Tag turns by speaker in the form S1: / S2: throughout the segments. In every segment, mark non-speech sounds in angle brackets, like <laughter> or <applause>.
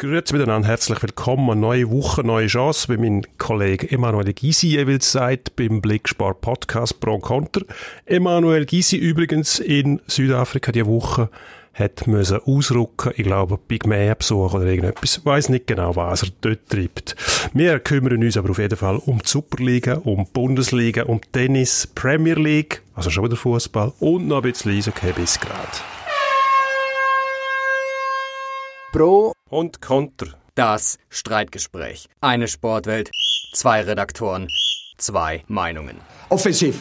S1: Grüezi miteinander, herzlich willkommen. Neue Woche, neue Chance, wie mein Kollege Emanuel Gysi jeweils sagt, beim Blickspar Podcast Pro Konter. Emanuel Gysi übrigens in Südafrika die Woche hat müssen ausrücken, ich glaube, Pygmäen besuchen oder irgendetwas. Ich weiss nicht genau, was er dort treibt. Wir kümmern uns aber auf jeden Fall um die Superliga, um die Bundesliga, um Tennis, Premier League, also schon wieder Fußball und noch ein bisschen Eishockey bis gerade.
S2: Pro
S1: und Konter.
S2: Das Streitgespräch. Eine Sportwelt, zwei Redaktoren, zwei Meinungen.
S3: Offensiv.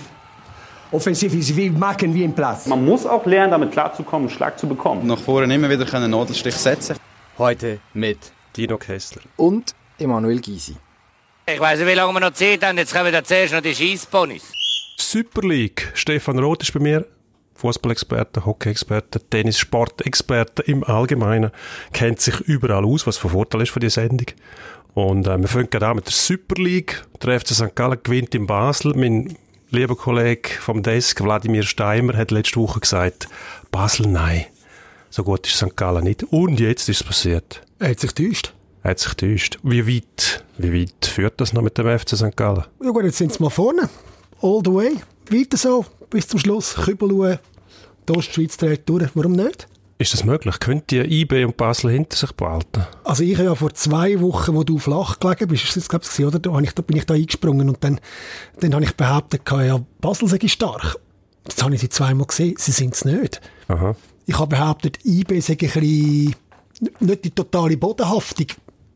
S3: Offensiv ist wie machen wie im Platz.
S4: Man muss auch lernen, damit klarzukommen, einen Schlag zu bekommen.
S5: Nach vorne immer wieder einen Nadelstich setzen.
S2: Heute mit
S1: Dino Kessler.
S6: Und Emanuel Gysi.
S7: Ich weiß nicht, wie lange wir noch Zeit haben. Jetzt kommen wir zuerst noch die Schießponys.
S1: Super League. Stefan Roth ist bei mir. Fußballexperte, Hockey-Experte, Tennis-Sport-Experte im Allgemeinen, kennt sich überall aus, was von Vorteil ist für die Sendung. Und äh, wir fangen gerade an mit der Super League. Der FC St. Gallen gewinnt in Basel. Mein lieber Kollege vom Desk, Wladimir Steimer, hat letzte Woche gesagt, Basel nein, so gut ist St. Gallen nicht. Und jetzt ist es passiert.
S8: Er hat sich täuscht.
S1: Er hat sich täuscht. Wie weit, wie weit führt das noch mit dem FC St. Gallen?
S8: Ja gut, jetzt sind sie mal vorne. All the way. Weiter so bis zum Schluss. Kübel die Ostschweiz dreht durch. Warum nicht?
S1: Ist das möglich? Könnt ihr IB und Basel hinter sich behalten?
S8: Also ich habe ja vor zwei Wochen, wo du flach gelegen bist, ist das, ich, oder? Da, ich, da bin ich da eingesprungen und dann, dann habe ich behauptet, ja, Basel sei stark. Jetzt habe ich sie zweimal gesehen, sie sind es nicht.
S1: Aha.
S8: Ich habe behauptet, IB sei ein bisschen, nicht die totale Bodenhaftung.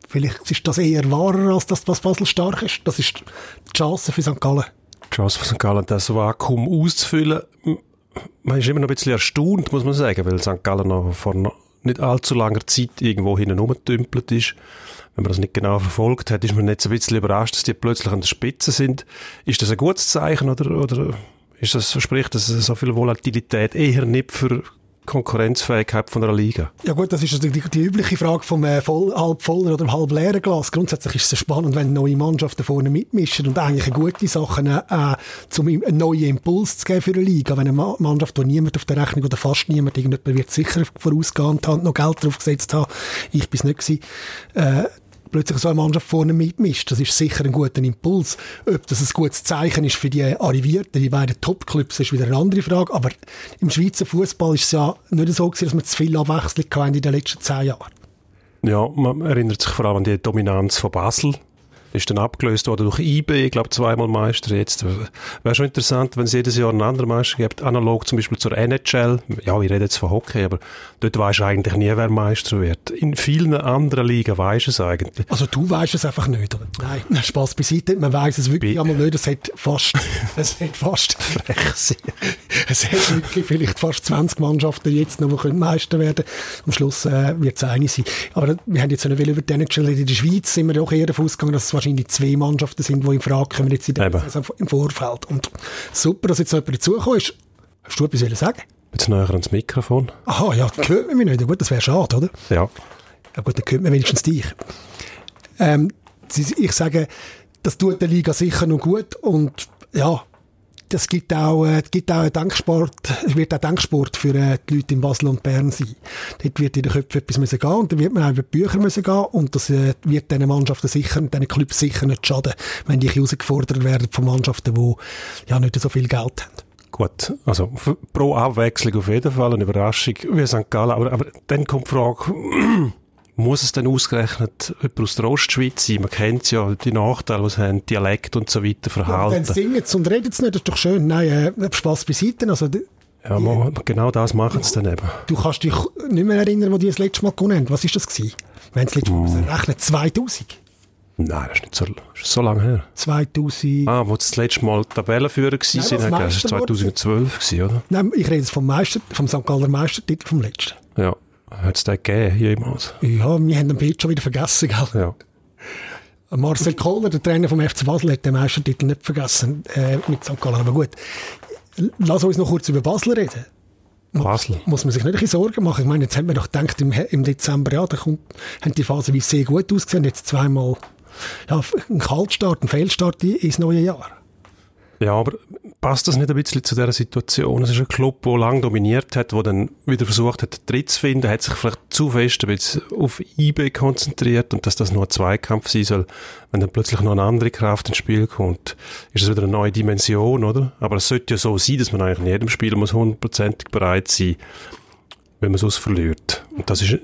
S8: Vielleicht ist das eher wahrer, als das, was Basel stark ist. Das ist die Chance für St. Gallen.
S1: Die Chance für St. Gallen, das Vakuum auszufüllen man ist immer noch ein bisschen erstaunt, muss man sagen, weil St. Gallen noch vor nicht allzu langer Zeit irgendwo hinten rumgetümpelt ist. Wenn man das nicht genau verfolgt hat, ist man jetzt ein bisschen überrascht, dass die plötzlich an der Spitze sind. Ist das ein gutes Zeichen oder, oder ist das, spricht das so viel Volatilität eher nicht für Konkurrenzfähigkeit von einer Liga?
S8: Ja gut, das ist also die, die übliche Frage vom äh, voll, halb vollen oder halb leeren Glas. Grundsätzlich ist es spannend, wenn neue Mannschaften vorne mitmischen und eigentlich eine gute Sache, äh, um einen neuen Impuls zu geben für eine Liga. Wenn eine Mannschaft, wo niemand auf der Rechnung oder fast niemand, irgendjemand wird sicher vorausgehend haben, noch Geld drauf gesetzt haben, ich bin es nicht gewesen, äh, plötzlich so eine Mannschaft vorne mitmischt. Das ist sicher ein guter Impuls. Ob das ein gutes Zeichen ist für die Arrivierten, die beiden Top-Clubs, ist wieder eine andere Frage. Aber im Schweizer Fußball ist es ja nicht so gewesen, dass wir zu viel Abwechslung in den letzten zehn Jahren.
S1: Ja, man erinnert sich vor allem an die Dominanz von Basel ist dann abgelöst worden durch IB, ich glaube zweimal Meister jetzt. Wäre schon interessant, wenn es jedes Jahr einen anderen Meister gibt, analog zum Beispiel zur NHL. Ja, ich rede jetzt von Hockey, aber dort weisst du eigentlich nie, wer Meister wird. In vielen anderen Ligen weisst du es eigentlich.
S8: Also du weißt es einfach nicht, oder? Nein, Spaß beiseite, man weiß es wirklich einmal nicht, es hat fast, <laughs> es hat fast, <laughs> es hat wirklich vielleicht fast 20 Mannschaften jetzt noch, die Meister werden Am Schluss äh, wird es eine sein. Aber wir haben jetzt Welle über die NHL in der Schweiz, sind wir doch eher davon ausgegangen, dass es wahrscheinlich zwei Mannschaften sind, die in Frage kommen jetzt in der, also im Vorfeld. Und super, dass jetzt jemand dazugekommen ist. Hast du etwas sagen?
S1: Jetzt näher ans Mikrofon.
S8: Aha, ja, das hört man mich nicht. Gut, das wäre schade, oder?
S1: Ja.
S8: Ja gut, dann hört man wenigstens dich. Ähm, ich sage, das tut der Liga sicher noch gut und ja, das gibt auch, äh, gibt auch einen Denksport, wird auch Denksport für äh, die Leute in Basel und Bern sein. Dort wird in den Köpfen etwas müssen gehen und dann wird man auch über die Bücher müssen gehen und das äh, wird diesen Mannschaften sicher, diesen Clubs sicher nicht schaden, wenn die herausgefordert werden von Mannschaften, die ja nicht so viel Geld haben.
S1: Gut, also pro Abwechslung auf jeden Fall eine Überraschung wie St. Gallen, aber, aber dann kommt die Frage, muss es denn ausgerechnet jemand aus der Ostschweiz sein? Man kennt ja die Nachteile, was haben, Dialekt und so weiter, Verhalten. Ja,
S8: dann singen sie und reden sie nicht, das ist doch schön. Nein, äh, Spaß beiseite. Also,
S1: ja, die, genau das machen sie dann eben.
S8: Du kannst dich nicht mehr erinnern, wo die das letzte Mal gewonnen haben. Was war das gewesen? Wenn es letztes Mal mm. rechnen, 2000?
S1: Nein, das ist nicht so, ist so lange her.
S8: 2000.
S1: Ah, wo das letzte Mal Tabellenführer Nein, sind, das war 2012 gewesen, oder?
S8: Nein, ich rede jetzt vom Meister, vom St. Galler Meistertitel vom letzten.
S1: Ja. Hat es den gegeben, jemals?
S8: Ja, wir haben den Bild schon wieder vergessen, gell?
S1: Ja.
S8: Marcel Kohler, der Trainer vom FC Basel, hat den Meistertitel nicht vergessen äh, mit St. Gallen. Aber gut, lass uns noch kurz über Basel reden.
S1: Basel.
S8: Muss man sich nicht ein bisschen Sorgen machen? Ich meine, jetzt haben wir doch gedacht, im, im Dezember, ja, da kommt, haben die Phase wie sehr gut ausgesehen. Jetzt zweimal ja, ein Kaltstart, ein Fehlstart ins neue Jahr.
S1: Ja, aber passt das nicht ein bisschen zu dieser Situation? Es ist ein Club, der lange dominiert hat, der dann wieder versucht hat, Tritt zu finden, hat sich vielleicht zu fest ein bisschen auf IB konzentriert und dass das nur ein Zweikampf sein soll. Wenn dann plötzlich noch eine andere Kraft ins Spiel kommt, ist es wieder eine neue Dimension, oder? Aber es sollte ja so sein, dass man eigentlich in jedem Spiel muss hundertprozentig bereit sein, wenn man sonst verliert. Und das ist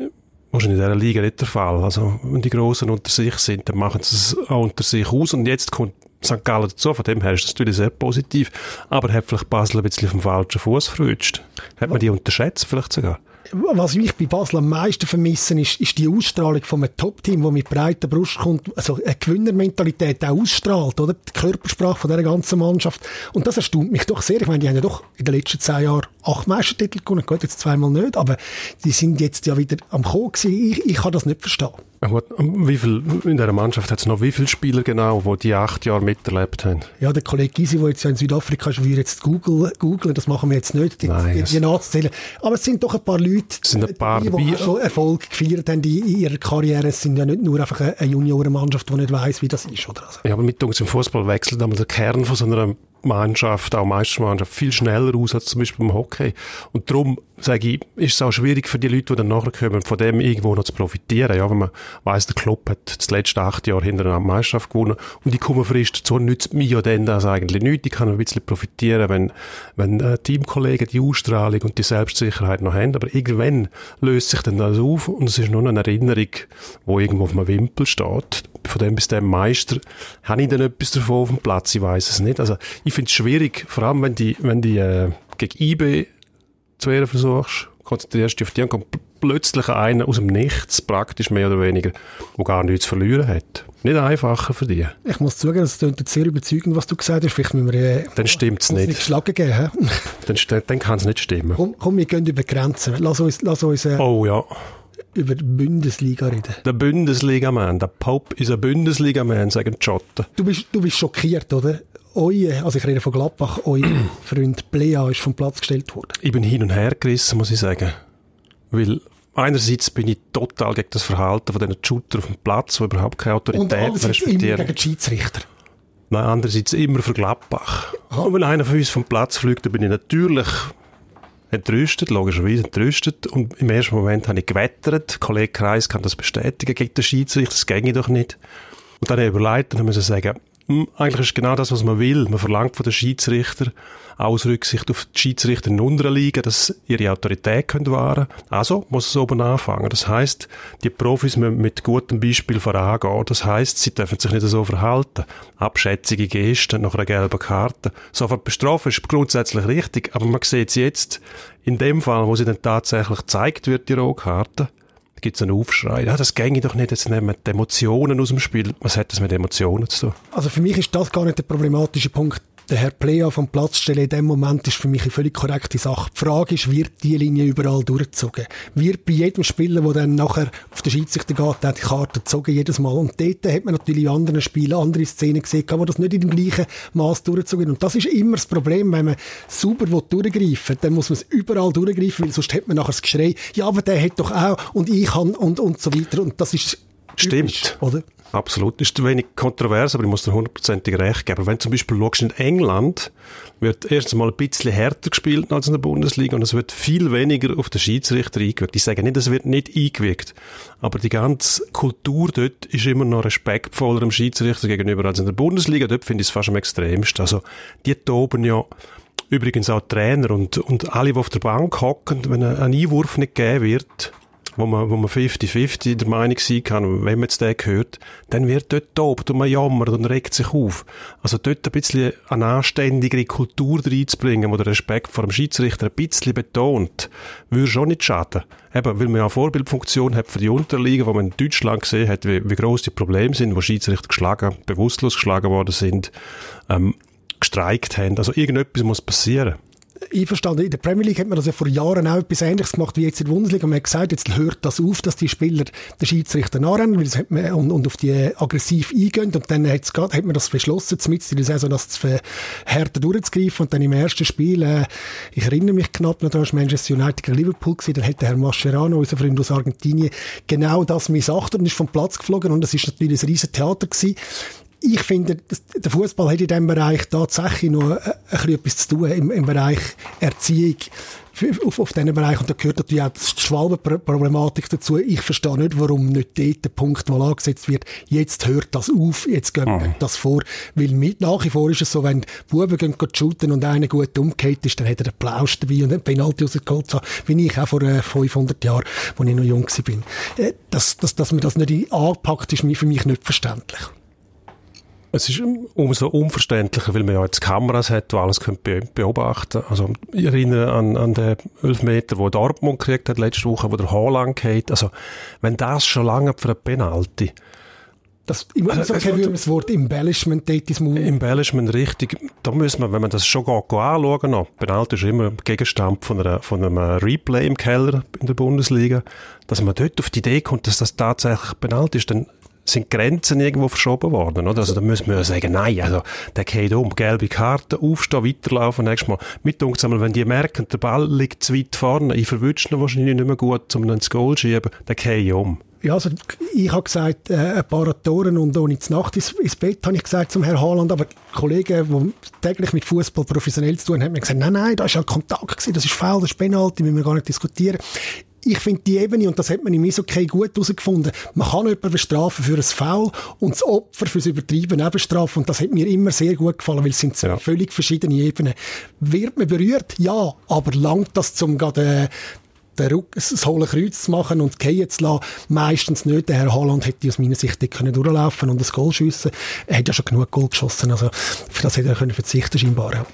S1: wahrscheinlich in dieser Liga nicht der Fall. Also, wenn die Großen unter sich sind, dann machen sie es auch unter sich aus und jetzt kommt St. Gallen dazu. Von dem her ist das natürlich sehr positiv. Aber hat vielleicht Basel ein bisschen dem falschen Fuß verrutscht. Hat man die unterschätzt vielleicht sogar?
S8: Was ich bei Basel am meisten vermisse, ist, ist die Ausstrahlung von einem Top-Team, das mit breiter Brust kommt, also eine Gewinnermentalität auch ausstrahlt, oder? Die Körpersprache von dieser ganzen Mannschaft. Und das erstaunt mich doch sehr. Ich meine, die haben ja doch in den letzten zehn Jahren acht Meistertitel gewonnen. Gut, jetzt zweimal nicht, aber die sind jetzt ja wieder am Kommen gewesen. Ich, ich kann das nicht verstehen.
S1: Gut, wie viel, in dieser Mannschaft hat es noch wie viele Spieler genau, die die acht Jahre miterlebt haben?
S8: Ja, der Kollege Gysi, der jetzt ja in Südafrika ist, würde jetzt googeln, das machen wir jetzt nicht, die,
S1: Nein,
S8: die, die nachzuzählen. Aber es sind doch ein paar Leute,
S1: Es sind ein paar
S8: die, die schon Erfolg gefeiert haben in ihrer Karriere. Es sind ja nicht nur einfach eine, eine Juniorenmannschaft, die nicht weiss, wie das ist, oder? Also,
S1: Ja, aber mit uns im Fußball wechselt einmal der Kern von so einer Mannschaft, auch Meistermannschaft, viel schneller aus als zum Beispiel beim Hockey. Und darum, sage ich, ist es auch schwierig für die Leute, die dann nachher kommen, von dem irgendwo noch zu profitieren. Ja, wenn man weiss, der Club hat das letzte acht Jahre hintereinander die Meisterschaft gewonnen und die kommen frisch dazu, nützt mir ja dann das eigentlich nicht. Ich kann ein bisschen profitieren, wenn, wenn äh, Teamkollegen die Ausstrahlung und die Selbstsicherheit noch haben. Aber irgendwann löst sich dann das auf und es ist nur eine Erinnerung, die irgendwo auf einem Wimpel steht. Von dem bis dem Meister habe ich dann etwas davon auf dem Platz, ich weiß es nicht. Also ich finde es schwierig, vor allem wenn die, wenn die äh, gegen IB zu wehren versuchst, konzentrierst dich auf die und kommt pl- plötzlich einer aus dem Nichts, praktisch mehr oder weniger, der gar nichts zu verlieren hat. Nicht einfacher für die.
S8: ich muss zugeben, es klingt jetzt sehr überzeugend, was du gesagt hast. Vielleicht müssen wir äh,
S1: Dann stimmt's
S8: uns
S1: nicht.
S8: nicht geschlagen geben. <laughs>
S1: Dann, dann kann es nicht stimmen.
S8: Komm, komm, wir gehen über Grenzen. Lass uns, lass uns äh,
S1: Oh ja,
S8: über die Bundesliga reden.
S1: der Bundesliga-Man, der Pope ist ein Bundesliga-Man, sagen die Schotten.
S8: Du bist, du bist schockiert, oder? Euer, also ich rede von Gladbach, euer <clears throat> Freund Plea ist vom Platz gestellt worden.
S1: Ich bin hin und her gerissen, muss ich sagen. Weil einerseits bin ich total gegen das Verhalten von diesen Shooter auf dem Platz, die überhaupt keine
S8: Und
S1: Autorität
S8: immer
S1: respektieren.
S8: gegen die Schiedsrichter.
S1: Nein, andererseits immer für Gladbach. Und wenn einer von uns vom Platz fliegt, dann bin ich natürlich entrüstet, logischerweise entrüstet. Und im ersten Moment habe ich gewettert. Kollege Kreis kann das bestätigen gegen den Schiedsrichter, das ginge doch nicht. Und dann habe ich überlegt und dann müssen sagen, eigentlich ist genau das, was man will. Man verlangt von den Schiedsrichter aus Rücksicht auf die Schiedsrichter in unteren Ligen, dass ihre Autorität können wahren Also muss es oben anfangen. Das heißt, die Profis müssen mit gutem Beispiel vorangehen. Das heißt, sie dürfen sich nicht so verhalten. Abschätzige Gesten nach einer gelben Karte. Sofort bestrafen ist grundsätzlich richtig, aber man sieht es jetzt in dem Fall, wo sie dann tatsächlich gezeigt wird, die Rohkarte, gibt es einen Aufschrei. Ja, das ginge doch nicht, jetzt nehmen wir die Emotionen aus dem Spiel. Was hat das mit Emotionen zu tun?
S8: Also für mich ist das gar nicht der problematische Punkt. Der Herr Plea vom Platz stellen in dem Moment ist für mich eine völlig korrekte Sache. Die Frage ist, wird die Linie überall durchgezogen? Wird bei jedem Spieler, der dann nachher auf den Schiedsrichter geht, der die Karte gezogen jedes Mal. Und dort hat man natürlich in anderen Spielen andere Szenen gesehen, wo das nicht in dem gleichen Maß durchgezogen wird. Und das ist immer das Problem, wenn man sauber durchgreifen will, dann muss man es überall durchgreifen, weil sonst hat man nachher das Geschrei, ja, aber der hat doch auch und ich kann und, und so weiter. Und das ist typisch,
S1: Stimmt.
S8: oder?
S1: Absolut. Ist wenig kontrovers, aber ich muss dir hundertprozentig recht geben. Wenn du zum Beispiel schaust, in England wird erstens mal ein bisschen härter gespielt als in der Bundesliga und es wird viel weniger auf den Schiedsrichter eingewirkt. Ich sage nicht, es wird nicht eingewirkt, aber die ganze Kultur dort ist immer noch respektvoller dem Schiedsrichter gegenüber als in der Bundesliga. Dort finde ich es fast am extremsten. Also, die toben ja übrigens auch Trainer und, und alle, die auf der Bank hocken, wenn ein Einwurf nicht gegeben wird, wo man, wo man 50-50 der Meinung sein kann, wenn man jetzt den hört, dann wird dort tobt und man jammert und regt sich auf. Also dort ein bisschen eine anständigere Kultur reinzubringen, wo der Respekt vor dem Schiedsrichter ein bisschen betont, würde schon nicht schaden. Eben, weil man ja eine Vorbildfunktion hat für die Unterliga, wo man in Deutschland gesehen hat, wie, wie gross die Probleme sind, wo Schiedsrichter geschlagen, bewusstlos geschlagen worden sind, ähm, gestreikt haben. Also irgendetwas muss passieren.
S8: Einverstanden. In der Premier League hat man das ja vor Jahren auch etwas Ähnliches gemacht wie jetzt in der Bundesliga. Man hat gesagt, jetzt hört das auf, dass die Spieler den Schiedsrichter nachrennen weil man, und, und auf die äh, aggressiv eingehen. Und dann hat's hat man das beschlossen, zumindest in der Saison, das zu härter durchzugreifen. Und dann im ersten Spiel, äh, ich erinnere mich knapp noch, da war Manchester United gegen Liverpool gewesen, dann hat der Herr Mascherano, unser Freund aus Argentinien, genau das missachtet und ist vom Platz geflogen. Und das ist natürlich ein riesen Theater gewesen ich finde, der Fußball hat in diesem Bereich tatsächlich noch ein, ein bisschen etwas zu tun im, im Bereich Erziehung auf, auf diesen Bereich. Und da gehört natürlich auch die Schwalbenproblematik dazu. Ich verstehe nicht, warum nicht dort der Punkt mal angesetzt wird, jetzt hört das auf, jetzt geht mhm. das vor. Weil mit, nach wie vor ist es so, wenn Buben gehen, gehen shooten und einer gut umgeht ist, dann hat er einen Plausch dabei und einen Penalty rausgeholt, so wie ich auch vor äh, 500 Jahren, als ich noch jung war. Äh, dass, dass, dass man das nicht anpackt, ist für mich nicht verständlich.
S1: Es ist umso unverständlicher, weil man ja jetzt Kameras hat, die alles be beobachten Also, ich erinnere an, an den Elfmeter, wo Dortmund gekriegt hat letzte Woche, wo der Haaland geht. Also, wenn das schon lange für eine Penalty,
S8: das, ich also, okay, wie das Wort Embellishment dort ist.
S1: Embellishment, richtig. Da muss man, wenn man das schon geht, anschauen noch. Penalty ist immer Gegenstand von, einer, von einem Replay im Keller in der Bundesliga. Dass man dort auf die Idee kommt, dass das tatsächlich Penalty ist, dann sind Grenzen irgendwo verschoben worden, oder? Also da müssen wir ja sagen, nein, also der geht um, gelbe Karte, aufstehen, weiterlaufen, nächstes Mal. Mit uns wenn die merken, der Ball liegt zu weit vorne, ich verwünsche ihn wahrscheinlich nicht mehr gut, um ihn ins Goal zu schieben, dann geht um.
S8: Ja, also ich habe gesagt, äh, ein paar Toren und ohne zu Nacht ins, ins Bett, habe ich gesagt zum Herrn Haaland, aber Kollegen, die täglich mit Fußball professionell zu tun haben, haben gesagt, nein, nein, da ist ja Kontakt gewesen, das ist faul, das ist Penalty, müssen wir gar nicht diskutieren ich finde die Ebene, und das hat man im Eishockey gut herausgefunden, man kann jemanden bestrafen für ein Foul und das Opfer für das Übertreiben auch bestrafen. Und das hat mir immer sehr gut gefallen, weil es sind zwei ja. völlig verschiedene Ebenen. Wird man berührt? Ja. Aber langt das zum gerade den Ruck, das hohle Kreuz zu machen und gehen zu lassen, meistens nicht. Der Herr Haaland hätte aus meiner Sicht nicht können durchlaufen und das Goal schiessen. Er hat ja schon genug Goal geschossen, also für das hätte er können verzichten scheinbar. Ja.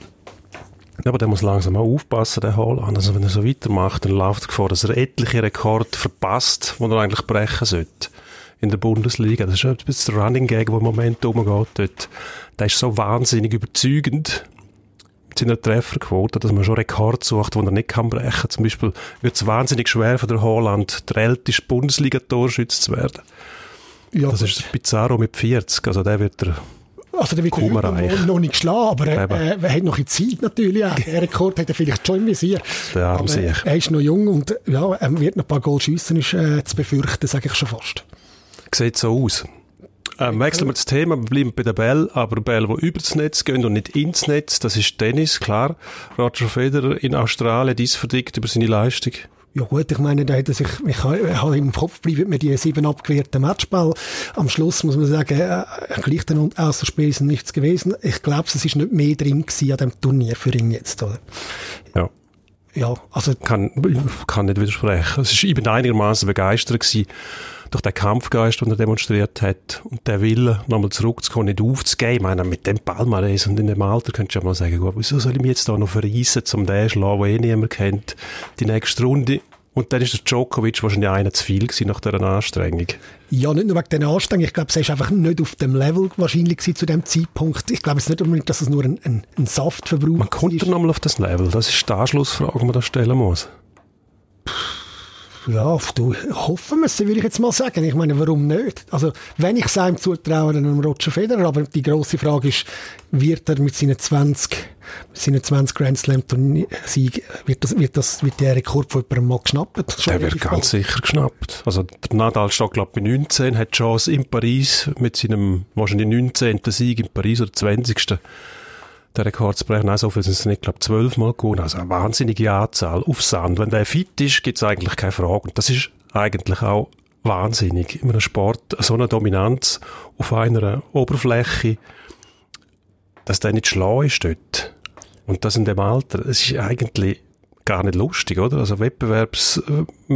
S1: Aber der muss langsam auch aufpassen, der Haaland. Also wenn er so weitermacht, dann läuft die Gefahr, dass er etliche Rekorde verpasst, die er eigentlich brechen sollte in der Bundesliga. Das ist ein bisschen der Running Gag, der im Moment umgeht dort. Der ist so wahnsinnig überzeugend mit seiner Trefferquote, dass man schon Rekord sucht, den er nicht kann brechen. Zum Beispiel wird es wahnsinnig schwer für den Haaland, der älteste Bundesliga-Torschütze zu werden. Ja, das ist Pizarro mit 40, also der wird der
S8: also der wird noch, noch nicht geschlagen, aber er, äh, er hat noch in Zeit natürlich auch. Der Rekord hat er vielleicht schon im Visier. Der aber sich. er ist noch jung und ja, er wird noch ein paar Goal schiessen, ist äh, zu befürchten, sage ich schon fast.
S1: Sieht so aus. Ähm, wechseln wir das Thema, wir bleiben bei der Bell, aber Bell, die über das Netz gehen und nicht ins Netz, das ist Tennis, klar. Roger Federer in Australien, dies verdickt über seine Leistung.
S8: Ja gut, ich meine, da er sich, ich habe im Kopf bleiben mir die sieben abgewehrten Matchball. Am Schluss muss man sagen, äh, gleich dann außer Spiel ist nichts gewesen. Ich glaube, es ist nicht mehr drin gewesen an dem Turnier für ihn jetzt, oder?
S1: Ja.
S8: Ja, also.
S1: Kann, kann nicht widersprechen. Es war eben einigermaßen begeistert gewesen durch den Kampfgeist, den er demonstriert hat und der Wille, nochmal zurückzukommen, nicht aufzugeben. Ich meine, mit dem Palmares und in dem Alter könntest du ja mal sagen, gut, wieso soll ich mich jetzt da noch verreissen, um den schlagen, den eh niemand kennt, die nächste Runde. Und dann ist der Djokovic wahrscheinlich einer zu viel gewesen nach dieser Anstrengung.
S8: Ja, nicht nur wegen dieser Anstrengung. Ich glaube, es ist einfach nicht auf dem Level wahrscheinlich zu dem Zeitpunkt. Ich glaube es nicht unbedingt, dass es nur ein, ein, ein Saftverbrauch ist.
S1: Man kommt
S8: ist.
S1: nochmal auf das Level. Das ist die Anschlussfrage, die man da stellen muss.
S8: Ja, du, hoffen wir es, würde ich jetzt mal sagen. Ich meine, warum nicht? Also, wenn ich es einem zutraue, dann einem Roger Federer, aber die grosse Frage ist, wird er mit seinen 20, mit seinen 20 Grand Slam Sieg, wird das, wird das, wird der Rekord von jemandem mal geschnappt?
S1: Der wird ganz sicher geschnappt. Also, der Nadal steht, glaube ich, bei 19, hat die Chance in Paris mit seinem, wahrscheinlich 19. Sieg in Paris oder 20 der Rekord zu brechen. Also, sind es nicht, glaube zwölfmal gewonnen. Also eine wahnsinnige Anzahl auf Sand. Wenn der fit ist, gibt es eigentlich keine Frage. Und das ist eigentlich auch wahnsinnig. In einem Sport so eine Dominanz auf einer Oberfläche, dass der nicht schlau ist dort. Und das in dem Alter, es ist eigentlich gar nicht lustig, oder? Also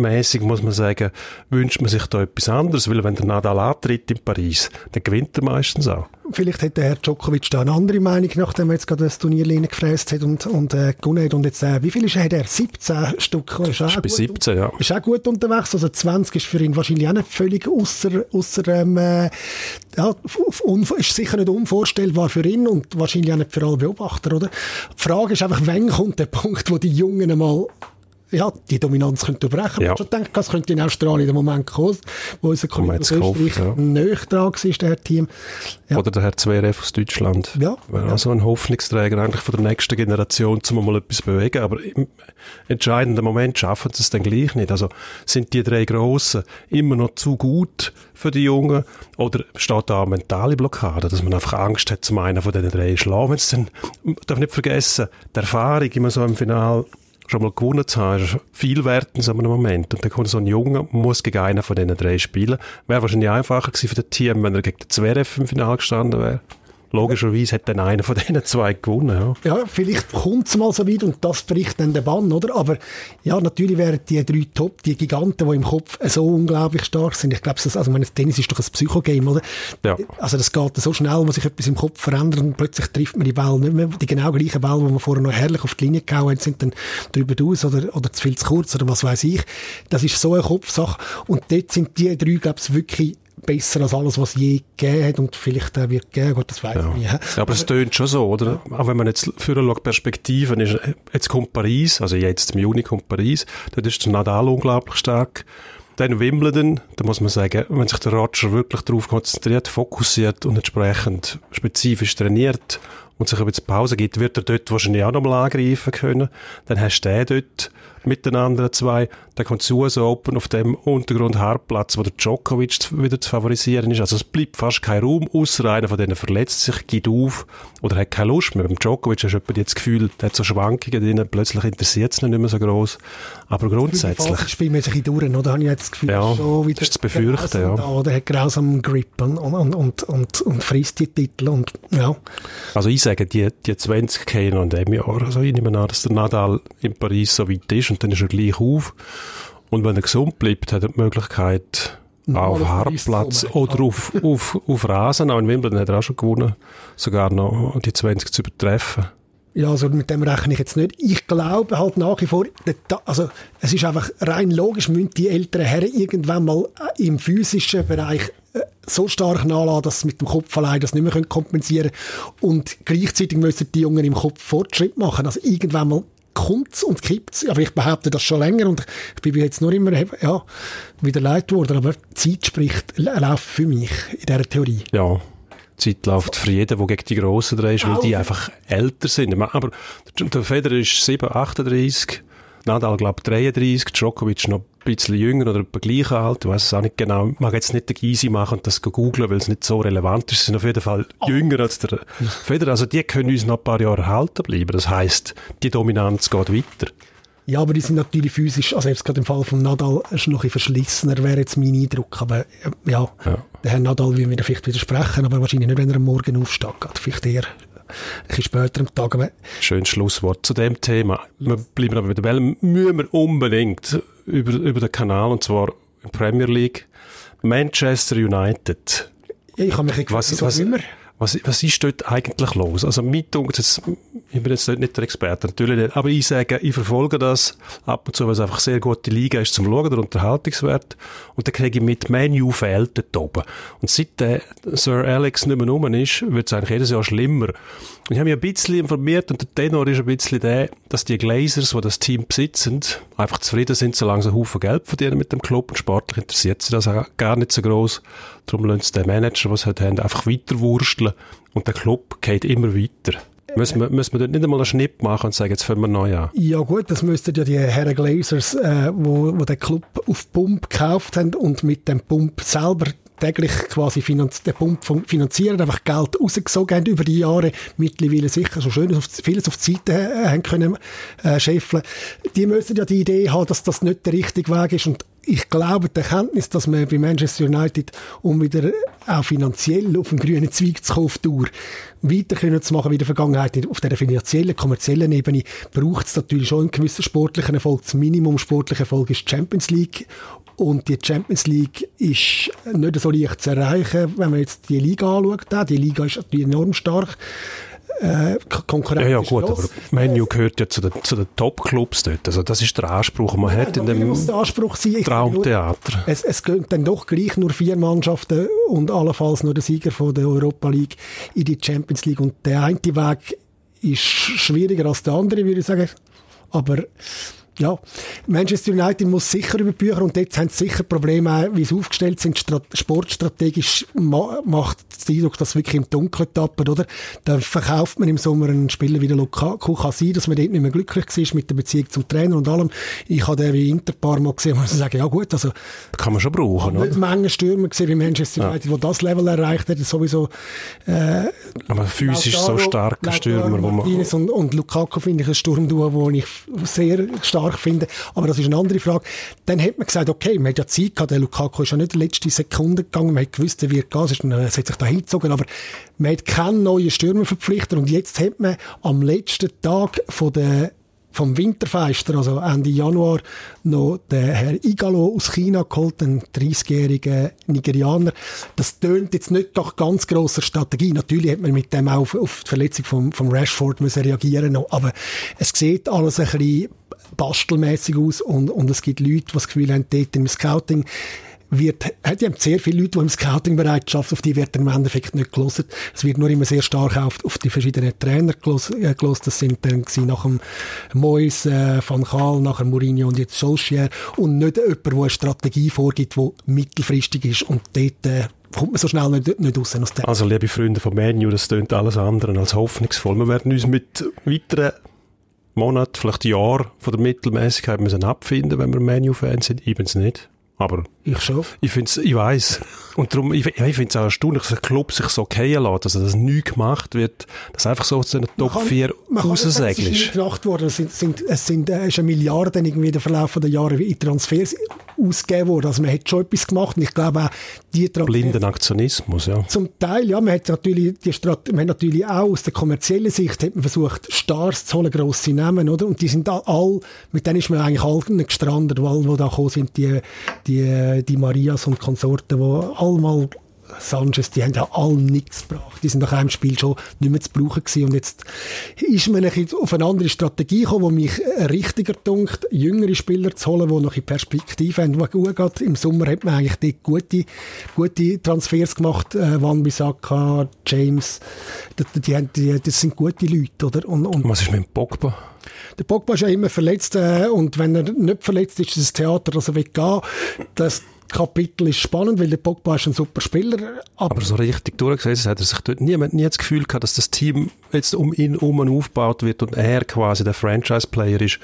S1: wettbewerbsmäßig muss man sagen, wünscht man sich da etwas anderes, weil wenn der Nadal antritt in Paris, dann gewinnt er meistens auch.
S8: Vielleicht hat der Herr Djokovic da eine andere Meinung, nachdem er jetzt gerade das Turnier gefräst hat und, und äh, gewonnen hat. Und jetzt, äh, wie viel ist er? Hat er 17 Stück?
S1: Ist, ist bei 17, ja.
S8: Ist auch gut unterwegs. Also 20 ist für ihn wahrscheinlich auch nicht völlig ausser, ausser ähm, äh, ja, ist sicher nicht unvorstellbar für ihn und wahrscheinlich auch nicht für alle Beobachter, oder? Die Frage ist einfach, wann kommt der Punkt, wo die Jungen einmal ja, die Dominanz könnte brechen.
S1: Ja.
S8: Ich schon gedacht, es könnte in Australien der Moment kommen, wo unser Kollege aus Österreich
S1: ja.
S8: näher dran war, der Team. Ja.
S1: Oder der Herr Zverev aus Deutschland.
S8: Ja,
S1: Wäre auch so ein Hoffnungsträger eigentlich von der nächsten Generation, um mal etwas zu bewegen. Aber im entscheidenden Moment schaffen sie es dann gleich nicht. Also sind die drei Grossen immer noch zu gut für die Jungen? Oder steht da eine mentale Blockade, dass man einfach Angst hat, zum einen von diesen drei zu schlagen? Dann, man darf nicht vergessen, die Erfahrung immer so im Final schon mal gewonnen zu haben, ist viel wert in so einem Moment. Und dann kommt so ein Junge, muss gegen einen von diesen drei spielen. Wäre wahrscheinlich einfacher gewesen für das Team, wenn er gegen den Zverev im Finale gestanden wäre. Logischerweise hat dann einer von diesen zwei gewonnen, ja.
S8: Ja, vielleicht kommt es mal so weit und das bricht dann den Bann, oder? Aber ja, natürlich wären die drei Top, die Giganten, die im Kopf so unglaublich stark sind. Ich glaube, also, meine, Tennis ist doch ein Psychogame, oder?
S1: Ja.
S8: Also das geht so schnell, wo sich etwas im Kopf verändert und plötzlich trifft man die Ball nicht mehr. Die genau gleichen Ball, die man vorher noch herrlich auf die Linie gehauen hat, sind dann drüber aus oder, oder zu viel zu kurz oder was weiß ich. Das ist so eine Kopfsache. Und dort sind die drei, glaube ich, wirklich besser als alles, was je gegeben hat und vielleicht äh, wird geben, Gott, das weiß
S1: Ja.
S8: ich nicht.
S1: ja, aber es tönt schon so, oder? Auch wenn man jetzt für schaut, Perspektiven ist, jetzt kommt Paris, also jetzt im Juni kommt Paris, dort ist der Nadal unglaublich stark. Dann Wimbledon, da muss man sagen, wenn sich der Roger wirklich darauf konzentriert, fokussiert und entsprechend spezifisch trainiert und sich ein bisschen Pause gibt, wird er dort wahrscheinlich auch nochmal angreifen können. Dann hast du den dort mit den anderen zwei. Dann kommt das US Open auf dem Untergrund Hartplatz, wo der Djokovic wieder zu favorisieren ist. Also es bleibt fast kein Raum, außer einer von denen verletzt sich, gibt auf oder hat keine Lust mehr. Beim Djokovic hast du etwa das Gefühl, der hat so Schwankungen drin, plötzlich interessiert es ihn nicht mehr so groß. Aber grundsätzlich,
S8: Das spielt man sich durch, oder? Habe ich jetzt das Gefühl,
S1: Ja,
S8: schon wieder
S1: das ist zu befürchten, ja.
S8: Da, oder hat grausam Grip und, und, und, und, und frisst die Titel und, ja.
S1: also ich sage, die, die 20 gehen noch in dem Jahr. Also ich nehme an, dass der Nadal in Paris so weit ist und dann ist er gleich auf. Und wenn er gesund bleibt, hat er die Möglichkeit, auf Hartplatz oder auf, auf, auf Rasen, auch in Wimbledon hat er auch schon gewonnen, sogar noch die 20 zu übertreffen.
S8: Ja, also mit dem rechne ich jetzt nicht. Ich glaube halt nach wie vor, also es ist einfach rein logisch, müssen die älteren Herren irgendwann mal äh, im physischen Bereich äh, so stark nachlassen, dass sie mit dem Kopf allein das nicht mehr kompensieren können. Und gleichzeitig müssen die Jungen im Kopf Fortschritt machen. Also irgendwann mal kommt's und kippt's. Aber ich behaupte das schon länger und ich bin jetzt nur immer ja, wieder leid worden. Aber Zeit spricht, läuft für mich in dieser Theorie.
S1: Ja, Zeit läuft für jeden, der gegen die Grossen drei ist, weil die einfach älter sind. Aber der der Federer ist 7, 38, Nadal, glaube ich, 33, Djokovic noch bisschen jünger oder etwa gleich alt. Ich weiß es auch nicht genau. Ich mag jetzt nicht den Gysi machen und das googeln, weil es nicht so relevant ist. Sie sind auf jeden Fall jünger als der Federer. Also die können uns noch ein paar Jahre erhalten bleiben. Das heisst, die Dominanz geht weiter.
S8: Ja, aber die sind natürlich physisch, also jetzt gerade im Fall von Nadal, ist noch ein bisschen verschlissener, wäre jetzt mein Eindruck. Aber äh, ja,
S1: Ja.
S8: der Herr Nadal will mir vielleicht widersprechen, aber wahrscheinlich nicht, wenn er am Morgen aufsteht. Vielleicht eher ein bisschen später am Tag.
S1: Schönes Schlusswort zu dem Thema. Wir bleiben aber wieder, weil müssen wir unbedingt über, über den Kanal, und zwar in der Premier League, Manchester United.
S8: ja, ich habe mich gefragt,
S1: Was, was,
S8: immer.
S1: was, was ist dort eigentlich los? Also, uns jetzt, ich bin jetzt nicht der Experte, natürlich nicht, aber ich sage, ich verfolge das ab und zu, weil es einfach sehr gute Liga ist zum Schauen, der Unterhaltungswert. Und dann kriege ich mit, Menu fehlt dort oben. Und seit der Sir Alex nicht mehr rum ist, wird es eigentlich jedes Jahr schlimmer. Ich habe mich ein bisschen informiert und der Tenor ist ein bisschen der, dass die Glazers, die das Team besitzen, einfach zufrieden sind, solange sie einen Haufen Geld verdienen mit dem Club und sportlich interessiert sie das auch gar nicht so groß. Darum lassen sie den Manager, was sie heute haben, einfach weiterwursteln und der Club geht immer weiter. Müssen wir, müssen wir dort nicht einmal einen Schnipp machen und sagen, jetzt fangen wir neu an.
S8: Ja gut, das müssten ja die Herren Glazers, äh, wo, wo den Club auf Pump gekauft haben und mit dem Pump selber täglich quasi finanz den Pump finanzieren, einfach Geld rausgesogen haben über die Jahre, mittlerweile sicher schon schön vieles auf die Seite äh, haben können äh, scheffeln. Die müssen ja die Idee haben, dass das nicht der richtige Weg ist und ich glaube, die Erkenntnis, dass man bei Manchester United, um wieder auch finanziell auf den grünen Zweig zu kommen, Dauer, weiter können zu machen wie in der Vergangenheit, auf der finanziellen, kommerziellen Ebene, braucht es natürlich schon einen gewissen sportlichen Erfolg. Das Minimum sportlichen Erfolg ist die Champions League. Und die Champions League ist nicht so leicht zu erreichen, wenn man jetzt die Liga anschaut. Die Liga ist enorm stark. Äh,
S1: Ja, ja, gut,
S8: gross.
S1: aber Menu gehört ja zu den, zu den Top-Clubs dort. Also, das ist der Anspruch, den man hat in dem Traumtheater.
S8: Es, es gehen dann doch gleich nur vier Mannschaften und allenfalls nur der Sieger von der Europa League in die Champions League. Und der eine Weg ist schwieriger als der andere, würde ich sagen. Aber ja, Manchester United muss sicher über Bücher und jetzt haben sie sicher Probleme, wie sie aufgestellt sind. Sportstrategisch ma macht den Eindruck, dass es wirklich im Dunkeln tappert, oder? Dann verkauft man im Sommer einen Spieler wie der Lukaku. Kann sein, dass man dort nicht mehr glücklich war mit der Beziehung zum Trainer und allem. Ich habe den wie Interpar mal gesehen, muss ich sagen, ja gut, also.
S1: Kann man schon brauchen, oder?
S8: Nicht Menge Stürmer gesehen wie Manchester United, ja. wo das Level erreicht hat, sowieso, äh,
S1: Aber physisch Lautaro, so starker Stürmer, wo man.
S8: Und, und Lukaku finde ich ein Sturmduo, wo ich sehr stark finde. Aber das ist eine andere Frage. Dann hat man gesagt, okay, man hat ja Zeit gehabt, der Lukaku ist ja nicht die letzte Sekunde gegangen, man hat gewusst, er wird gehen, es, es hat sich da hingezogen, aber man hat keinen neuen Stürmer verpflichtet und jetzt hat man am letzten Tag von der vom Winterfeister, also Ende Januar, noch den Herr Igalo aus China geholt, einen 30-jährigen Nigerianer. Das tönt jetzt nicht nach ganz grosser Strategie. Natürlich hat man mit dem auch auf, auf die Verletzung vom, vom Rashford müssen reagieren aber es sieht alles ein bisschen bastelmäßig aus und, und es gibt Leute, die das Gefühl haben, dort im Scouting wird, hat ja sehr viele Leute, die im Scouting-Bereich arbeiten, auf die wird im Endeffekt nicht gelesen. Es wird nur immer sehr stark auf, auf die verschiedenen Trainer gelesen. Äh, das sind dann nach dem Mois, äh, Van Gaal, nachher Mourinho und jetzt Solskjaer und nicht jemand, der eine Strategie vorgibt, die mittelfristig ist und dort äh, kommt man so schnell nicht, nicht raus aus dem.
S1: Also liebe Freunde von Menu, das klingt alles andere als hoffnungsvoll. Wir werden uns mit weiteren Monaten, vielleicht Jahren von der Mittelmäßigkeit müssen abfinden, wenn wir Menu-Fans sind. Ich bin es nicht. Aber
S8: ich schon.
S1: Ich finde ich weiß. Und darum, ich, ich finde es auch erstaunlich, dass ein Club sich so gehen lässt, also dass nie gemacht wird, dass einfach so zu einer Top kann, 4 raussegelst. Es ist
S8: gemacht worden, es sind, sind, es sind, es ist eine Milliarde irgendwie der Verlauf der Jahre in Transfers ausgegeben worden. Also man hat schon etwas gemacht und ich glaube auch, die
S1: Blinden Aktionismus, ja.
S8: Zum Teil, ja, man hat natürlich, die Strat man hat natürlich auch aus der kommerziellen Sicht hat man versucht, Stars zu holen, grosse Namen, oder? Und die sind all, mit denen ist man eigentlich alle gestrandet, weil, wo da gekommen sind, die, die, die Marias und Konsorten, die allemal Sanchez, die haben ja alle nichts gebracht. Die sind nach einem Spiel schon nicht mehr zu brauchen gewesen. Und jetzt ist man auf eine andere Strategie gekommen, wo mich richtiger dunkt, jüngere Spieler zu holen, die noch in Perspektive haben, die gut geht. Im Sommer hat man eigentlich dort gute, gute Transfers gemacht. Äh, Van Bissaka, James, die, die, die, das sind gute Leute, oder?
S1: Und, und Was ist mit dem Pogba?
S8: Der Pogba ist ja immer verletzt äh, und wenn er nicht verletzt ist, ist das Theater, dass er weggehen. Das Kapitel ist spannend, weil der Pogba ist ein super Spieler.
S1: Aber, aber so richtig durchgesetzt hat er sich dort niemand nie das Gefühl gehabt, dass das Team jetzt um ihn herum aufgebaut wird und er quasi der Franchise-Player ist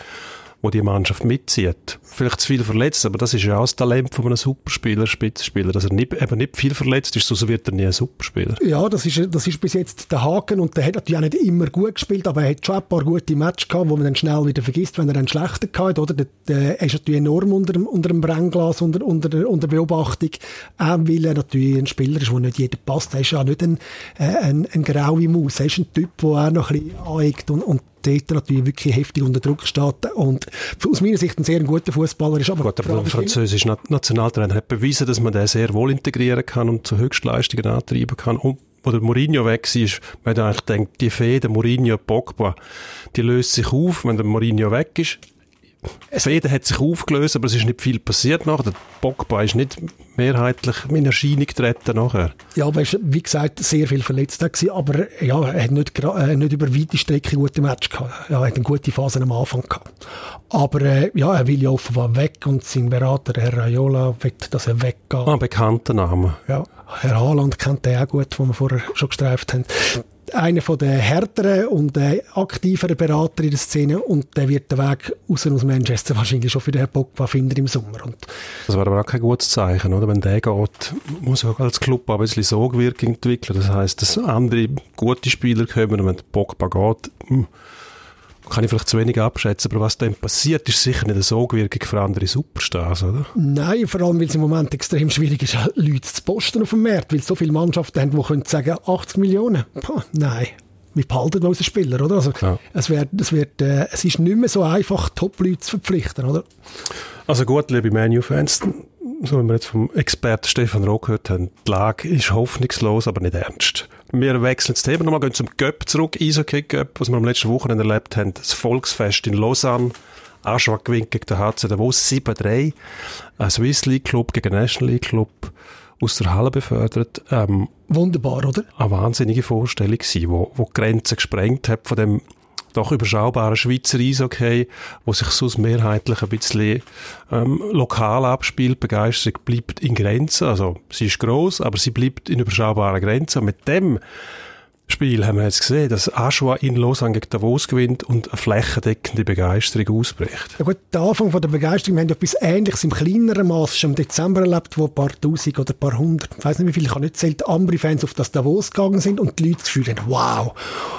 S1: wo die Mannschaft mitzieht. Vielleicht zu viel verletzt, aber das ist ja auch das Talent von einem Superspieler, Spitzenspieler, dass er nicht, eben nicht viel verletzt ist, sonst wird er nie ein Superspieler.
S8: Ja, das ist, das ist bis jetzt der Haken und der hat natürlich auch nicht immer gut gespielt, aber er hat schon ein paar gute Matches gehabt, wo man dann schnell wieder vergisst, wenn er einen schlechter gehabt oder? Der, der, er ist natürlich enorm unter, unter dem Brennglas, unter, unter, unter Beobachtung, auch weil er natürlich ein Spieler ist, wo nicht jeder passt. Er ist ja nicht ein, äh, ein, ein graue Maus, er ist ein Typ, der auch noch ein bisschen aneckt und, und dort natürlich wirklich heftig unter Druck steht und aus meiner Sicht ein sehr guter Fußballer ist.
S1: Aber, Gut, aber der französische Nationaltrainer hat bewiesen, dass man den sehr wohl integrieren kann und zu Höchstleistungen antreiben kann. Und wo der Mourinho weg ist, man hat eigentlich gedacht, die Fehde Mourinho, Pogba, die löst sich auf, wenn der Mourinho weg ist. Feder hat sich aufgelöst, aber es ist nicht viel passiert nachher. Der Pogba ist nicht mehrheitlich in Erscheinung getreten nachher.
S8: Ja, aber er ist, wie gesagt, sehr viel verletzt gewesen, aber ja, er hat nicht, äh, nicht über weite Strecke gute Match gehabt. Ja, er hat eine gute Phase am Anfang gehabt. Aber äh, ja, er will ja offenbar weg und sein Berater, Herr Raiola, will, dass er weggeht.
S1: Ah, bekannter Name.
S8: Ja, Herr Haaland kennt er auch gut, den wir vorher schon gestreift haben einer von den härteren und äh, aktiveren Berater in der Szene und der wird den Weg raus aus Manchester wahrscheinlich schon für den Herrn Pogba finden im Sommer. Und
S1: das wäre aber auch kein gutes Zeichen, oder? Wenn der geht, muss er als Club ein bisschen Sogwirkung entwickeln. Das heisst, dass andere gute Spieler kommen und wenn der Pogba geht, mh, hm, kann ich vielleicht zu wenig abschätzen, aber was dann passiert, ist sicher nicht eine Sogwirkung für andere Superstars, oder?
S8: Nein, vor allem, weil es im Moment extrem schwierig ist, <laughs> Leute zu posten auf dem Markt, weil so viele Mannschaften haben, die können sagen, 80 Millionen, Puh, nein. Wir behalten unsere Spieler, oder? Also, ja. es, wird, es, wird, äh, es ist nicht mehr so einfach, Top-Leute zu verpflichten, oder?
S1: Also gut, liebe Manu-Fans, so wie wir jetzt vom Experten Stefan Roh gehört haben, die Lage ist hoffnungslos, aber nicht ernst. Wir wechseln das Thema. Nochmal, gehen zum Göpp zurück, Eishockey-Göpp, was wir am letzten Wochenende erlebt haben, das Volksfest in Lausanne, Aschwa gewinnt gegen den HC Davos 7-3, ein Swiss League Club gegen National League Club aus der Halle befördert.
S8: Ähm, Wunderbar, oder?
S1: Eine wahnsinnige Vorstellung gewesen, wo, wo Grenzen gesprengt hat von dem doch überschaubaren Schweizer Eishockey, wo sich sonst mehrheitlich ein bisschen ähm, lokal abspielt. Begeisterung bleibt in Grenzen. Also sie ist groß, aber sie bleibt in überschaubaren Grenzen. Und mit dem Spiel haben wir jetzt gesehen, dass Aschua in Lausanne gegen Davos gewinnt und eine flächendeckende Begeisterung ausbricht.
S8: Ja gut, der Anfang von der Begeisterung, wir haben ja etwas Ähnliches im kleineren Maß schon im Dezember erlebt, wo ein paar Tausend oder ein paar hundert, ich weiß nicht wie viele, ich habe nicht zählt, andere Fans auf das Davos gegangen sind und die Leute das Gefühl haben, wow,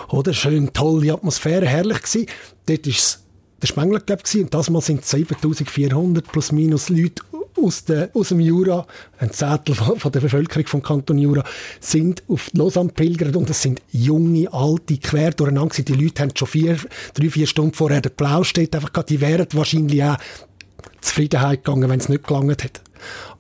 S8: oder, schön, tolle Atmosphäre, herrlich gewesen. Dort ist der Spengler Cup und das Mal sind es 7400 plus minus Leute aus, der, aus dem Jura, ein Zettel von, von, der Bevölkerung vom Kanton Jura, sind auf Lausanne pilgert und es sind junge, alte, quer durcheinander. Die Leute haben schon vier, drei, vier Stunden vorher der Blau steht, einfach die wären wahrscheinlich auch Zufriedenheit gegangen, wenn es nicht gelangt hätte.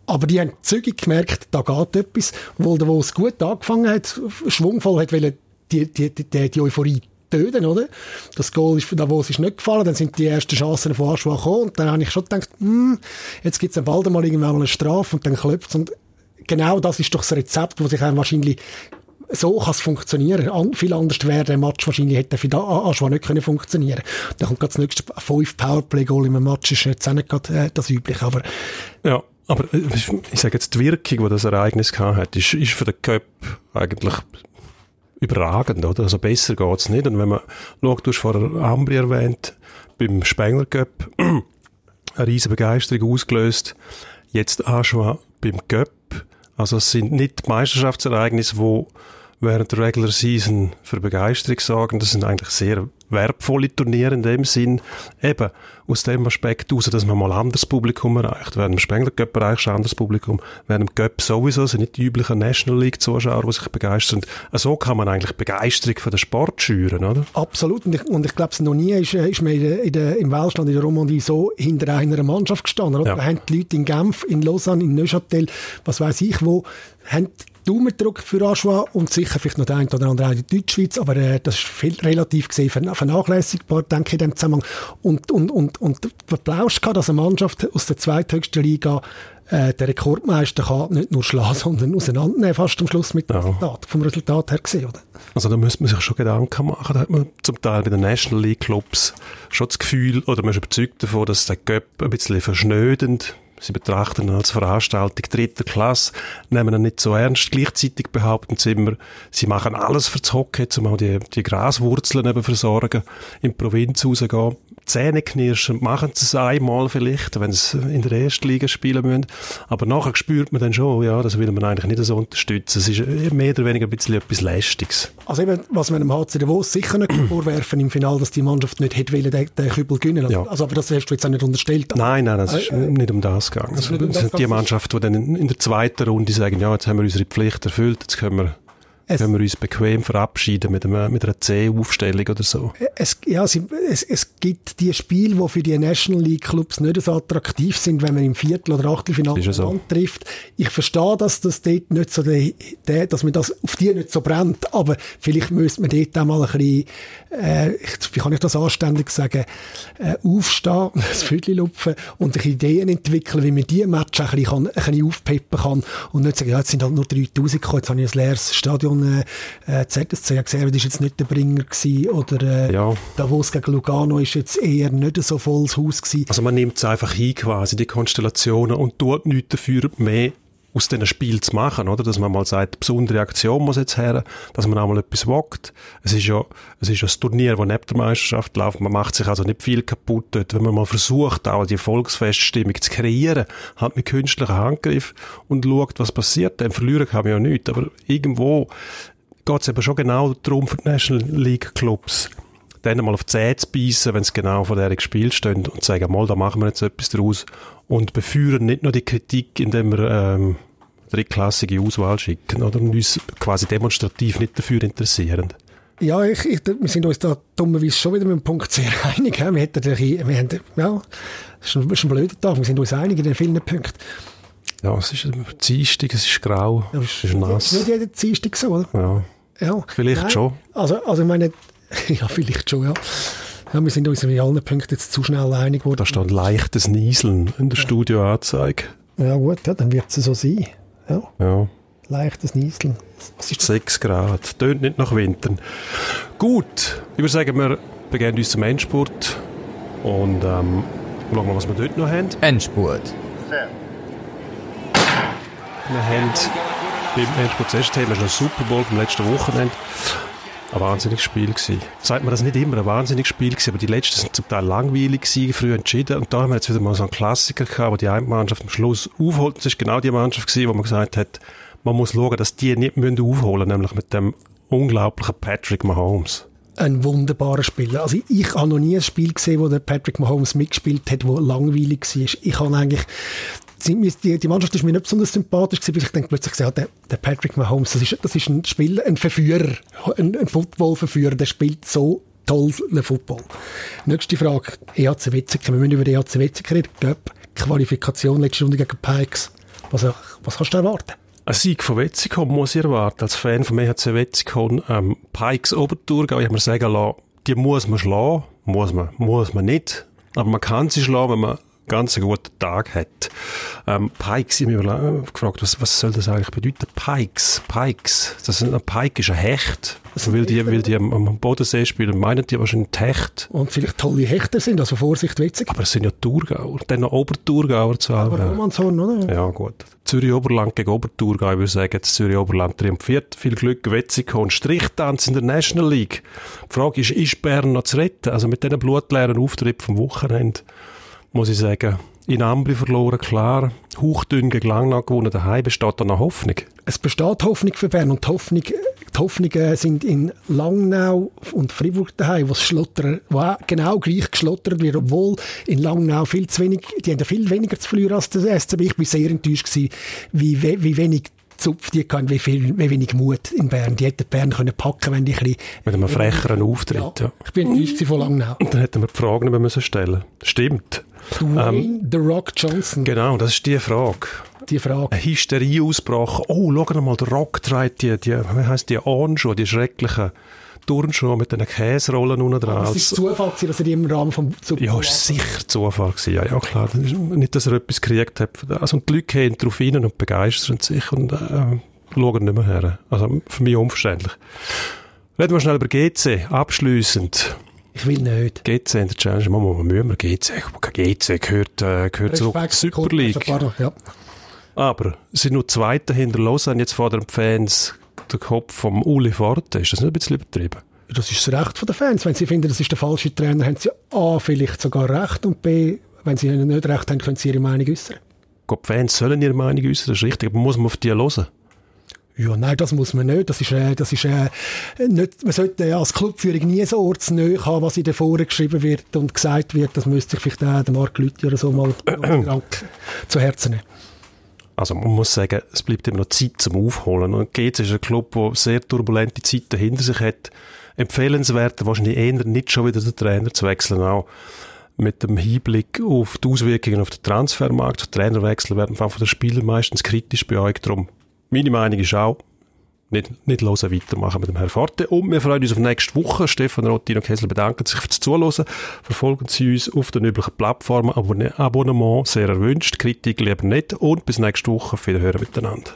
S8: Aber die haben zügig gemerkt, da geht etwas, wo der, wo es gut angefangen hat, schwungvoll hat, weil die, die, die, die Euphorie töten, oder? Das Goal ist, da wo es ist nicht gefallen, dann sind die ersten Chancen von Aschua gekommen und dann habe ich schon gedacht, hm, jetzt gibt es bald mal irgendwann mal eine Strafe und dann klopft und genau das ist doch das Rezept, wo sich wahrscheinlich so kann es funktionieren. An, viel anders wäre der Match wahrscheinlich hätte für Aschwa nicht können funktionieren. Dann kommt das nächste fünf Powerplay-Goal im Match, ist jetzt auch nicht gerade, äh, das übliche, aber...
S1: Ja, aber äh, ich sage jetzt, die Wirkung, die das Ereignis gehabt hat, ist, ist für den Cup eigentlich überragend, oder? Also besser geht's nicht. Und wenn man schaut, du hast vorher Ambri erwähnt, beim Spengler Cup, <clears throat> eine riesige Begeisterung ausgelöst. Jetzt auch schon beim Cup. Also es sind nicht Meisterschaftsereignisse, die während der Regular Season für Begeisterung sorgen. Das sind eigentlich sehr wertvolle Turniere in dem Sinn. Eben aus dem Aspekt heraus, dass man mal ein anderes Publikum erreicht. Während im Spengler Cup erreichst du ein anderes Publikum. Während im Cup sowieso sind nicht die üblichen National League Zuschauer, die sich begeistern. So kann man eigentlich Begeisterung für den Sport schüren, oder?
S8: Absolut. Und ich, und ich glaube, noch nie ist, ist man in der, im Weltstand, in der Romandie so hinter einer Mannschaft gestanden. Oder? Ja. Da haben die Leute in Genf, in Lausanne, in Neuchâtel, was weiß ich wo, haben Daumen gedrückt für Aschua und sicher vielleicht noch der ein oder andere auch in der Deutschschweiz, aber äh, das ist viel, relativ gesehen vernachlässigbar, denke ich, in dem Zusammenhang. Und, und, und, und der Applaus gehabt, dass eine Mannschaft aus der zweithöchsten Liga äh, der Rekordmeister kann nicht nur schlagen, <laughs> sondern auseinandernehmen, fast am Schluss mit ja. Resultat, vom Resultat her gesehen, oder?
S1: Also da müsste man sich schon Gedanken machen. Da hat man zum Teil bei den National League Clubs schon das Gefühl, oder man ist überzeugt davon, dass der Göpp ein bisschen verschnödend Sie betrachten ihn als Veranstaltung dritter Klasse, nehmen ihn nicht so ernst. Gleichzeitig behaupten sie immer, sie machen alles für das Hockey, um auch die, die Graswurzeln eben versorgen, in die Provinz rausgehen. Zähne knirschen, machen sie es einmal vielleicht, wenn sie in der ersten Liga spielen müssen. Aber nachher spürt man dann schon, ja, das will man eigentlich nicht so unterstützen. Es ist mehr oder weniger ein bisschen etwas Lästiges.
S8: Also eben, was man dem HC Davos sicher nicht <clears throat> vorwerfen im Finale, dass die Mannschaft nicht hätte wollen, den, den Kübel gewinnen.
S1: Ja.
S8: Also, aber das hast du jetzt auch nicht unterstellt.
S1: Nein, nein, das ist äh, nicht um das gegangen. Also, das sind die Mannschaft, die dann in der zweiten Runde sagen, ja, jetzt haben wir unsere Pflicht erfüllt, jetzt können wir es, können wir uns bequem verabschieden mit, einem, mit einer C-Aufstellung oder so?
S8: Es, ja, es, es, gibt die Spiele, die für die National League Clubs nicht so attraktiv sind, wenn man im Viertel- oder Achtelfinale so. trifft. Ich verstehe, dass das dort nicht so, de, de, dass man das auf die nicht so brennt, aber vielleicht müsste man dort auch mal ein bisschen, äh, wie kann ich das anständig sagen, äh, aufstehen, <laughs> das Viertel lupfen und Ideen entwickeln, wie man diese Match ein bisschen, kann, ein bisschen aufpeppen kann und nicht sagen, ja, jetzt sind halt nur 3000 gekommen, jetzt habe ich ein leeres Stadion Stadion äh, ZSC gesehen, das war jetzt nicht der Bringer gewesen, oder äh, ja. Davos gegen Lugano ist jetzt eher nicht so volles Haus gewesen.
S1: Also man nimmt es einfach hin quasi, die Konstellationen und tut nichts dafür mehr aus diesen Spielen zu machen, oder? Dass man mal sagt, besondere Aktion muss jetzt her, dass man auch mal etwas wagt. Es ist ja, es ist ja ein Turnier, das neben der Meisterschaft läuft. Man macht sich also nicht viel kaputt dort. Wenn man mal versucht, auch die Volksfeststimmung zu kreieren, hat mit künstlichen Handgriff und schaut, was passiert, dann verlieren kann man ja nichts. Aber irgendwo geht es eben schon genau darum für die National League Clubs, dann mal auf die Zähne zu beißen, wenn es genau von der Spiel stehen und sagen, mal, da machen wir jetzt etwas draus und beführen nicht nur die Kritik, indem wir ähm, drittklassige Auswahl schicken oder und uns quasi demonstrativ nicht dafür interessieren.
S8: Ja, ich, ich, wir sind uns da dummerweise schon wieder mit dem Punkt sehr <laughs> einig. Wir, hätten, wir haben, ja, es ist ein, ist ein blöder Tag, wir sind uns einig in den vielen Punkten.
S1: Ja, es ist Dienstag, es ist grau, ja, es ist nass.
S8: Nicht jeder Dienstag so, oder?
S1: Ja, ja. vielleicht Nein. schon.
S8: Also, also ich meine, <laughs> ja, vielleicht schon, ja. Ja, wir sind uns in allen Punkten jetzt zu schnell einig geworden.
S1: Da stand leichtes Nieseln in der ja. Studioanzeige.
S8: Ja gut, ja, dann wird es so sein. Ja.
S1: ja.
S8: Leichtes Nieseln.
S1: Was ist 6 Grad. Tönt nicht nach Winter. Gut, ich würde sagen, wir begeben uns zum Endspurt. Und ähm, schauen wir, was wir dort noch haben.
S2: Endspurt.
S1: Wir haben beim Endspurt zuerst haben wir schon Super Bowl vom letzten Wochenende. Ein wahnsinniges Spiel gewesen. Sagt man das nicht immer, ein wahnsinniges Spiel gewesen, aber die letzten sind zum Teil langweilig gewesen, früh entschieden. Und da haben wir jetzt wieder mal so einen Klassiker gehabt, wo die eine Mannschaft am Schluss aufholt. Das ist genau die Mannschaft gewesen, wo man gesagt hat, man muss schauen, dass die nicht aufholen müssen, nämlich mit dem unglaublichen Patrick Mahomes.
S8: Ein wunderbarer Spieler. Also ich, ich habe noch nie ein Spiel gesehen, wo der Patrick Mahomes mitgespielt hat, wo langweilig war. Ich habe eigentlich die, die Mannschaft ist mir nicht besonders sympathisch gewesen, weil ich denke plötzlich, ja, der, der Patrick Mahomes, das ist, das ist ein Spieler, ein Verführer, ein, ein Football-Verführer, der spielt so toll Football. Nächste Frage, EHC Wetzikon. Wir müssen über EHC Wetzikon reden. Göpp, Qualifikation letzte Runde gegen Pikes. Was, was kannst du erwarten?
S1: Ein Sieg von Wetzikon muss ich erwarten. Als Fan von EHC Wetzikon, ähm, Pikes Oberthurgau, ich habe mir sagen lassen, die muss man schlagen. Muss man, muss man nicht. Aber man kann sie schlagen, wenn man ganz guten Tag hat. Ähm, Pikes, ich habe mich gefragt, was, was soll das eigentlich bedeuten? Pikes, Pikes. Das ist, ein Pike ist ein Hecht. Also, weil die, weil die am, am Bodensee spielen, meinen die wahrscheinlich Hecht.
S8: Und vielleicht tolle Hechter sind, also Vorsicht, witzig.
S1: Aber es sind ja Thurgauer, dann noch Oberthurgauer zu haben.
S8: Aber Romanshorn, oder?
S1: Ja, gut. Zürich-Oberland gegen Oberthurgau, ich würde sagen, Zürich-Oberland triumphiert. Viel Glück, Wetzikon. Strichtanz in der National League. Die Frage ist, ist Bern noch zu retten? Also mit diesen blutleeren Auftritt vom Wochenende muss ich sagen, in Ambri verloren, klar. Hauchdünn gegen Langnau gewonnen, daheim besteht da noch Hoffnung.
S8: Es besteht Hoffnung für Bern und die, Hoffnung, die Hoffnungen sind in Langnau und Fribourg daheim, wo schlottern, wo auch genau gleich geschlottert wird, obwohl in Langnau viel zu wenig, die haben viel weniger zu verlieren als der SCB. Ich war sehr enttäuscht gewesen, wie, wie wenig Zupf die hatten, wie, viel, wie wenig Mut in Bern. Die hätten Bern können packen wenn die ein bisschen...
S1: Mit einem frecheren Auftritt, ja.
S8: ja. Ich bin enttäuscht von Langnau.
S1: Und dann hätten wir die Frage nicht mehr stellen Stimmt.
S8: Dwayne ähm, The Rock Johnson.
S1: Genau, das ist die Frage.
S8: Die Frage.
S1: Ein Hysterieausbrach. Oh, schau mal, der Rock trägt die, die, wie heisst die, Anschuhe, die schrecklichen Turnschuhe mit den Käserollen unten dran.
S8: Das ist Zufall gewesen, dass er die im Rahmen vom
S1: Super Ja, ist sicher Zufall gewesen. Ja, ja, klar. Nicht, dass er etwas gekriegt hat. Also, und die Leute gehen darauf hin und begeistern sich und, äh, schauen nicht mehr her. Also, für mich unverständlich. Reden wir schnell über GC. Abschliessend.
S8: Ich will nicht.
S1: GC in der Challenge, Mama, müssen wir GC. GC gehört, äh, gehört zurück zur Super League. Ja. Aber es sind nur Zweite hinter Lausanne, jetzt fordern die Fans den Kopf vom Uli Forte. Ist das nicht ein bisschen übertrieben?
S8: Das ist das Recht der Fans. Wenn sie finden, das ist der falsche Trainer, haben sie A, vielleicht sogar Recht und B, wenn sie nicht Recht haben, können sie ihre Meinung äußern.
S1: Die Fans sollen ihre Meinung äußern, das ist richtig, aber muss man auf die hören?
S8: Ja, nein, das muss man nicht. Das ist, äh, das ist äh, nicht, man sollte ja als Clubführung nie so ortsnäher haben, was in den Foren geschrieben wird und gesagt wird. Das müsste sich vielleicht auch der Mark Lüthi oder so mal <clears throat> zu Herzen nehmen.
S1: Also man muss sagen, es bleibt immer noch Zeit zum Aufholen. Und GC ist ein Club, der sehr turbulente Zeiten hinter sich hat. Empfehlenswert wahrscheinlich eher nicht schon wieder den Trainer zu wechseln, auch mit dem Hinblick auf die Auswirkungen auf den Transfermarkt. Trainerwechsel werden von den Spielern meistens kritisch beäugt. Darum meine Meinung ist auch, nicht, nicht hören, weitermachen mit dem Herrn Forte. Und wir freuen uns auf nächste Woche. Stefan Rottino Kessel bedanken sich fürs Zuhören. Verfolgen Sie uns auf den üblichen Plattformen. Abonnement sehr erwünscht. Kritik lieber nicht. Und bis nächste Woche. Auf Wiederhören miteinander.